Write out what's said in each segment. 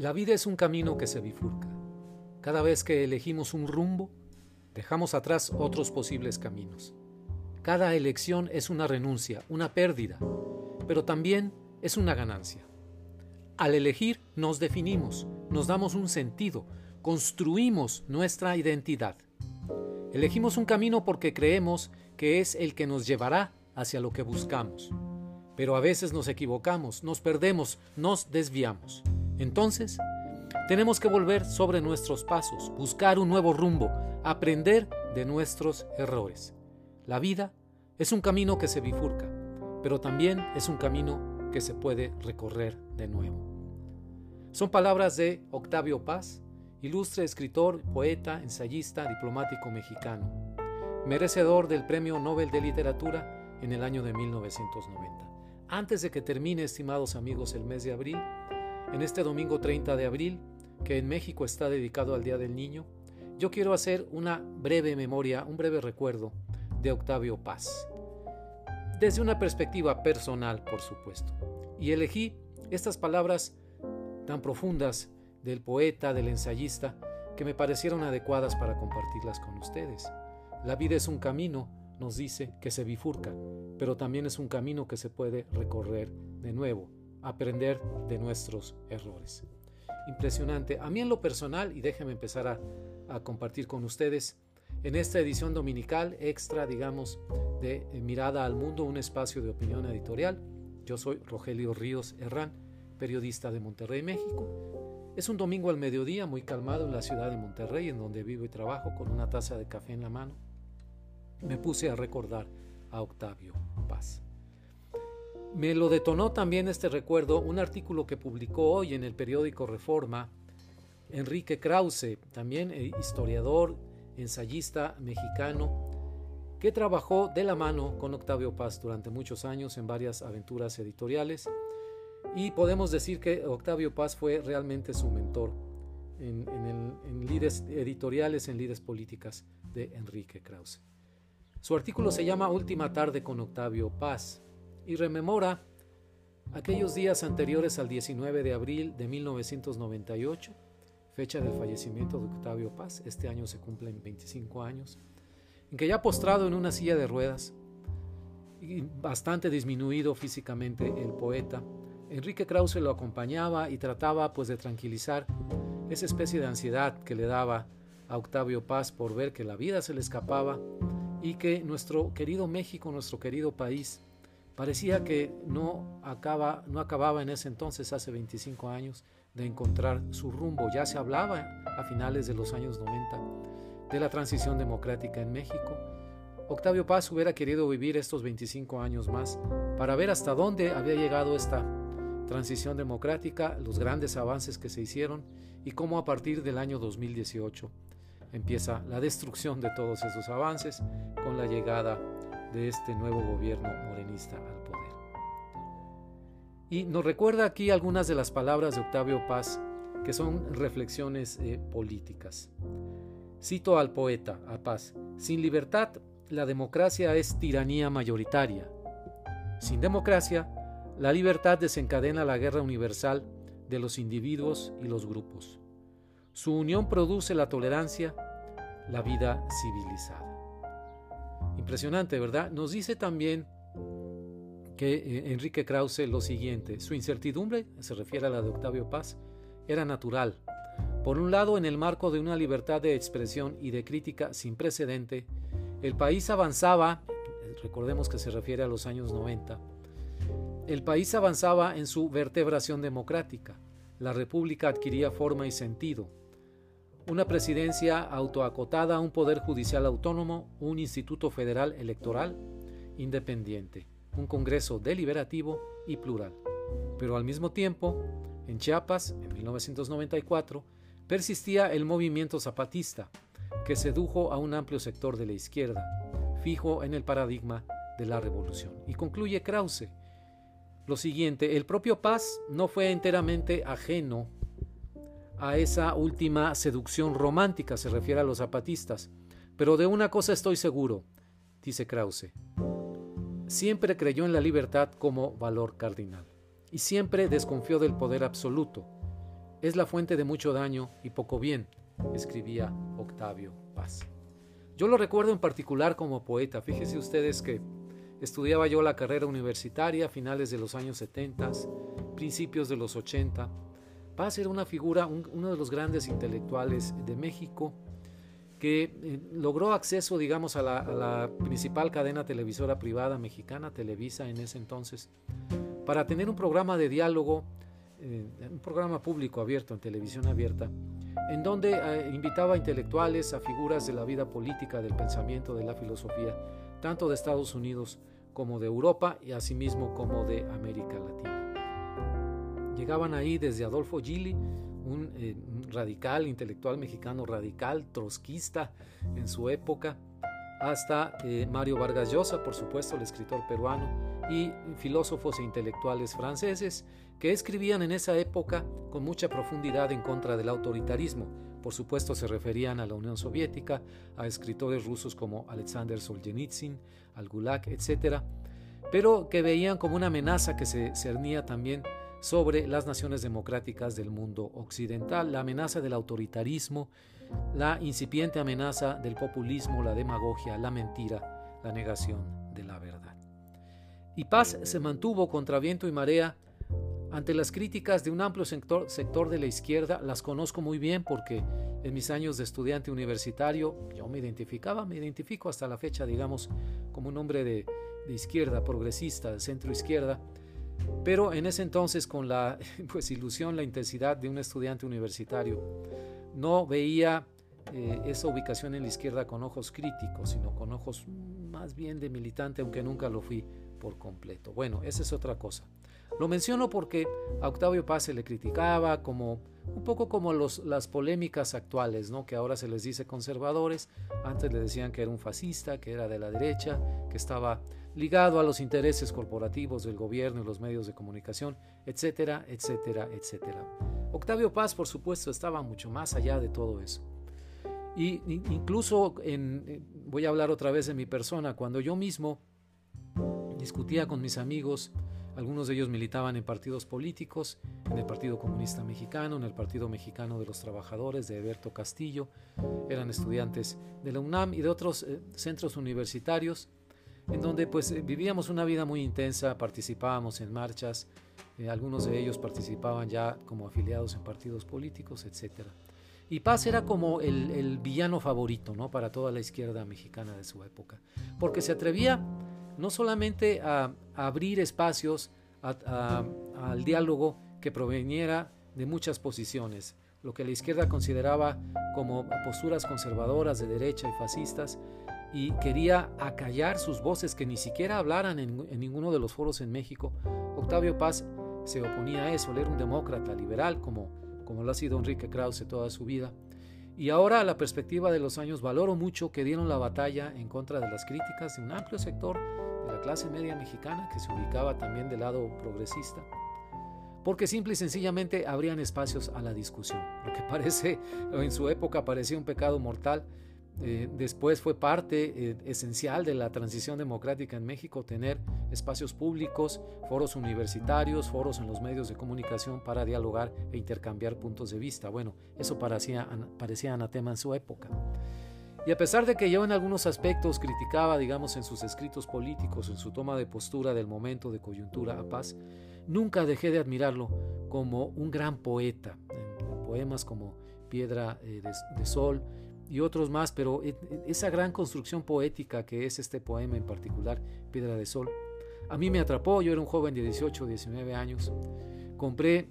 La vida es un camino que se bifurca. Cada vez que elegimos un rumbo, dejamos atrás otros posibles caminos. Cada elección es una renuncia, una pérdida, pero también es una ganancia. Al elegir nos definimos, nos damos un sentido, construimos nuestra identidad. Elegimos un camino porque creemos que es el que nos llevará hacia lo que buscamos. Pero a veces nos equivocamos, nos perdemos, nos desviamos. Entonces, tenemos que volver sobre nuestros pasos, buscar un nuevo rumbo, aprender de nuestros errores. La vida es un camino que se bifurca, pero también es un camino que se puede recorrer de nuevo. Son palabras de Octavio Paz, ilustre escritor, poeta, ensayista, diplomático mexicano, merecedor del Premio Nobel de Literatura en el año de 1990. Antes de que termine, estimados amigos, el mes de abril, en este domingo 30 de abril, que en México está dedicado al Día del Niño, yo quiero hacer una breve memoria, un breve recuerdo de Octavio Paz. Desde una perspectiva personal, por supuesto. Y elegí estas palabras tan profundas del poeta, del ensayista, que me parecieron adecuadas para compartirlas con ustedes. La vida es un camino, nos dice, que se bifurca, pero también es un camino que se puede recorrer de nuevo aprender de nuestros errores. Impresionante. A mí en lo personal, y déjenme empezar a, compartir con ustedes, en esta edición dominical extra, digamos, de Mirada al Mundo, un espacio de opinión editorial, yo soy Rogelio Ríos Herrán, periodista de Monterrey, México. Es un domingo al mediodía, muy calmado en la ciudad de Monterrey, en donde vivo y trabajo, con una taza de café en la mano. Me puse a recordar a Octavio Paz. Me lo detonó también este recuerdo un artículo que publicó hoy en el periódico Reforma Enrique Krause, también eh, historiador, ensayista mexicano, que trabajó de la mano con Octavio Paz durante muchos años en varias aventuras editoriales y podemos decir que Octavio Paz fue realmente su mentor en, en, editoriales, en líderes políticas de Enrique Krause. Su artículo se llama Última tarde con Octavio Paz y rememora aquellos días anteriores al 19 de abril de 1998, fecha del fallecimiento de Octavio Paz. Este año se cumplen 25 años, en que ya postrado en una silla de ruedas, y bastante disminuido físicamente el poeta, Enrique Krause lo acompañaba y trataba pues de tranquilizar esa especie de ansiedad que le daba a Octavio Paz por ver que la vida se le escapaba y que nuestro querido México, nuestro querido país, Parecía que no, acaba, no acababa en ese entonces, hace 25 años, de encontrar su rumbo. Ya se hablaba a finales de los años 90 de la transición democrática en México. Octavio Paz hubiera querido vivir estos 25 años más para ver hasta dónde había llegado esta transición democrática, los grandes avances que se hicieron y cómo a partir del año 2018 empieza la destrucción de todos esos avances con la llegada de este nuevo gobierno morenista al poder. Y nos recuerda aquí algunas de las palabras de Octavio Paz, que son reflexiones eh, políticas. Cito al poeta, a Paz, sin libertad la democracia es tiranía mayoritaria. Sin democracia, la libertad desencadena la guerra universal de los individuos y los grupos. Su unión produce la tolerancia, la vida civilizada. Impresionante, ¿verdad? Nos dice también que eh, Enrique Krause lo siguiente, su incertidumbre, se refiere a la de Octavio Paz, era natural. Por un lado, en el marco de una libertad de expresión y de crítica sin precedente, el país avanzaba, recordemos que se refiere a los años 90, el país avanzaba en su vertebración democrática, la república adquiría forma y sentido, una presidencia autoacotada, un poder judicial autónomo, un instituto federal electoral independiente, un Congreso deliberativo y plural. Pero al mismo tiempo, en Chiapas, en 1994, persistía el movimiento zapatista, que sedujo a un amplio sector de la izquierda, fijo en el paradigma de la revolución. Y concluye Krause. Lo siguiente, el propio Paz no fue enteramente ajeno a esa última seducción romántica, se refiere a los zapatistas. Pero de una cosa estoy seguro, dice Krause. Siempre creyó en la libertad como valor cardinal y siempre desconfió del poder absoluto. es la fuente de mucho daño y poco bien, escribía Octavio Paz. Yo lo recuerdo en particular como poeta. Fíjense ustedes que estudiaba yo la carrera universitaria a finales de los años 70, principios de los 80. Paz era una figura, uno de los grandes intelectuales de México, que eh, logró acceso, digamos, a la, principal cadena televisora privada mexicana, Televisa en ese entonces, para tener un programa de diálogo, eh, un programa público abierto, en televisión abierta, en donde eh, invitaba a intelectuales, a figuras de la vida política, del pensamiento, de la filosofía, tanto de Estados Unidos como de Europa y asimismo como de América Latina. Llegaban ahí desde Adolfo Gili, eh, un, radical, intelectual mexicano radical, trotskista en su época, hasta eh, Mario Vargas Llosa, por supuesto, el escritor peruano, y filósofos e intelectuales franceses que escribían en esa época con mucha profundidad en contra del autoritarismo. Por supuesto, se referían a la Unión Soviética, a escritores rusos como Alexander Solzhenitsyn, al Gulag, etc., pero que veían como una amenaza que se cernía también sobre las naciones democráticas del mundo occidental, la amenaza del autoritarismo, la incipiente amenaza del populismo, la demagogia, la mentira, la negación de la verdad. Y Paz se mantuvo contra viento y marea ante las críticas de un amplio sector, sector de la izquierda. Las conozco muy bien porque en mis años de estudiante universitario yo me identificaba, me identifico hasta la fecha, digamos, como un hombre de, de izquierda, progresista, de centro izquierda pero en ese entonces, con la pues, ilusión, la intensidad de un estudiante universitario, no veía eh, esa ubicación en la izquierda con ojos críticos, sino con ojos más bien de militante, aunque nunca lo fui por completo. Bueno, esa es otra cosa. Lo menciono porque a Octavio Paz se le criticaba como un poco como las polémicas actuales, ¿no? que ahora se les dice conservadores, antes le decían que era un fascista, que era de la derecha, que estaba ligado a los intereses corporativos del gobierno y los medios de comunicación, etcétera, etcétera, etcétera. Octavio Paz, por supuesto, estaba mucho más allá de todo eso. Y incluso en, voy a hablar otra vez de mi persona, cuando yo mismo discutía con mis amigos, algunos de ellos militaban en partidos políticos, en el Partido Comunista Mexicano, en el Partido Mexicano de los Trabajadores de Eberto Castillo, eran estudiantes de la UNAM y de otros eh, centros universitarios en donde pues eh, vivíamos una vida muy intensa, participábamos en marchas, eh, algunos de ellos participaban ya como afiliados en partidos políticos, etc. Y Paz era como el, villano favorito ¿no? para toda la izquierda mexicana de su época, porque se atrevía no solamente a, abrir espacios al diálogo que proveniera de muchas posiciones, lo que la izquierda consideraba como posturas conservadoras de derecha y fascistas, y quería acallar sus voces que ni siquiera hablaran en, ninguno de los foros en México. Octavio Paz se oponía a eso, él era un demócrata liberal como, como lo ha sido Enrique Krause toda su vida. Y ahora a la perspectiva de los años valoro mucho que dieron la batalla en contra de las críticas de un amplio sector de la clase media mexicana que se ubicaba también del lado progresista, porque simple y sencillamente abrían espacios a la discusión, lo que parece en su época parecía un pecado mortal eh, después fue parte eh, esencial de la transición democrática en México tener espacios públicos, foros universitarios, foros en los medios de comunicación para dialogar e intercambiar puntos de vista. Bueno, eso parecía, parecía anatema en su época. Y a pesar de que yo en algunos aspectos criticaba, digamos, en sus escritos políticos, en su toma de postura del momento de coyuntura a paz, nunca dejé de admirarlo como un gran poeta, poemas como Piedra eh, de Sol, y otros más, pero e, e, esa gran construcción poética que es este poema en particular, Piedra de Sol, a mí me atrapó, yo era un joven de 18 o 19 años, compré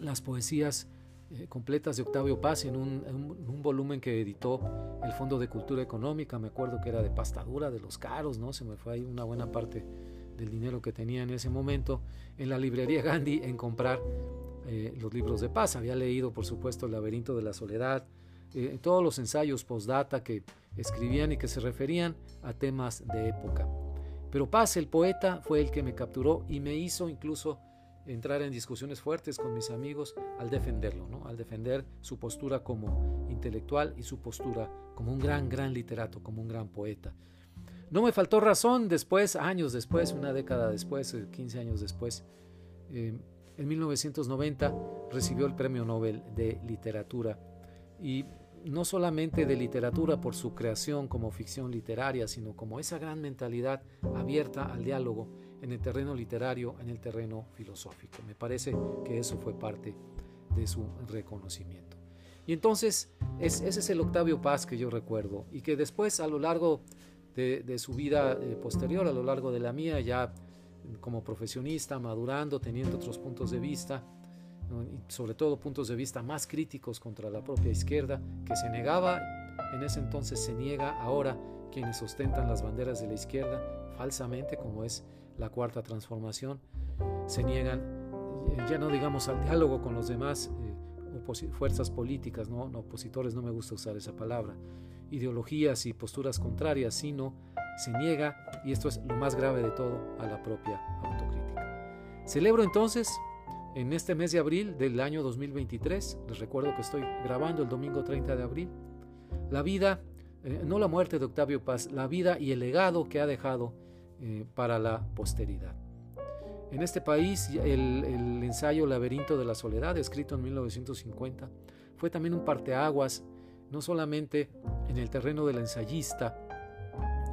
las poesías eh, completas de Octavio Paz en un, volumen que editó el Fondo de Cultura Económica, me acuerdo que era de pastadura, de los caros, ¿no? Se me fue ahí una buena parte del dinero que tenía en ese momento en la librería Gandhi en comprar eh, los libros de Paz. Había leído, por supuesto, El laberinto de la soledad, eh, todos los ensayos postdata que escribían y que se referían a temas de época. Pero Paz, el poeta, fue el que me capturó y me hizo incluso entrar en discusiones fuertes con mis amigos al defenderlo, ¿no? al defender su postura como intelectual y su postura como un gran, gran literato, como un gran poeta. No me faltó razón después, años después, una década después, 15 eh, años después, eh, En 1990 recibió el Premio Nobel de Literatura y no solamente de literatura por su creación como ficción literaria, sino como esa gran mentalidad abierta al diálogo en el terreno literario, en el terreno filosófico. Me parece que eso fue parte de su reconocimiento. Y entonces ese es el Octavio Paz que yo recuerdo y que después a lo largo de, su vida eh, posterior, a lo largo de la mía, ya como profesionista, madurando, teniendo otros puntos de vista, sobre todo puntos de vista más críticos contra la propia izquierda, que se negaba, en ese entonces se niega ahora quienes ostentan las banderas de la izquierda falsamente, como es la cuarta transformación, se niegan, eh, ya no digamos al diálogo con los demás eh, fuerzas políticas, ¿no? no opositores, no me gusta usar esa palabra, ideologías y posturas contrarias, sino se niega, y esto es lo más grave de todo, a la propia autocrítica. Celebro entonces, en este mes de abril del año 2023, les recuerdo que estoy grabando el domingo 30 de abril, la vida, eh, no la muerte de Octavio Paz, la vida y el legado que ha dejado eh, para la posteridad. En este país, el, el ensayo Laberinto de la Soledad, escrito en 1950, fue también un parteaguas no solamente en el terreno del ensayista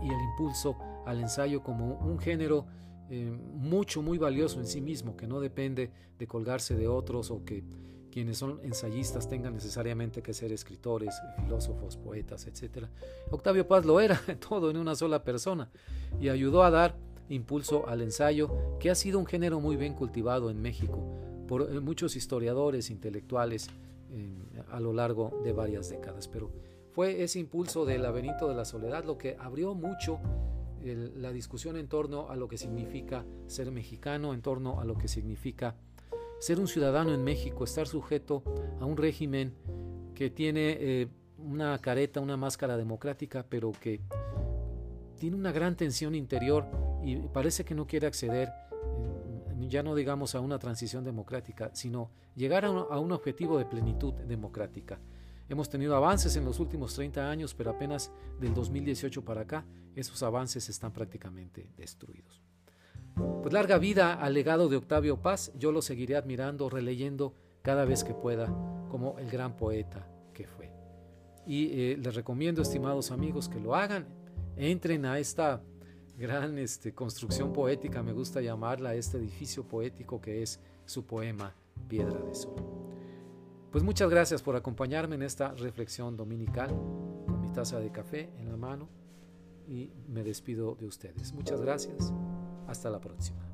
y el impulso al ensayo como un género eh, mucho, muy valioso en sí mismo, que no depende de colgarse de otros o que quienes son ensayistas tengan necesariamente que ser escritores, filósofos, poetas, etc. Octavio Paz lo era todo en una sola persona y ayudó a dar impulso al ensayo, que ha sido un género muy bien cultivado en México por eh, muchos historiadores, intelectuales, a lo largo de varias décadas. Pero fue ese impulso del laberinto de la soledad lo que abrió mucho la discusión en torno a lo que significa ser mexicano, en torno a lo que significa ser un ciudadano en México, estar sujeto a un régimen que tiene eh, una careta, una máscara democrática, pero que tiene una gran tensión interior y parece que no quiere acceder ya no digamos a una transición democrática, sino llegar a un, objetivo de plenitud democrática. Hemos tenido avances en los últimos 30 años, pero apenas del 2018 para acá, esos avances están prácticamente destruidos. Pues larga vida al legado de Octavio Paz, yo lo seguiré admirando, releyendo cada vez que pueda, como el gran poeta que fue. Y eh, les recomiendo, estimados amigos, que lo hagan, entren a esta gran este, construcción poética, me gusta llamarla, este edificio poético que es su poema Piedra de Sol. Pues muchas gracias por acompañarme en esta reflexión dominical con mi taza de café en la mano y me despido de ustedes. Muchas gracias. Hasta la próxima.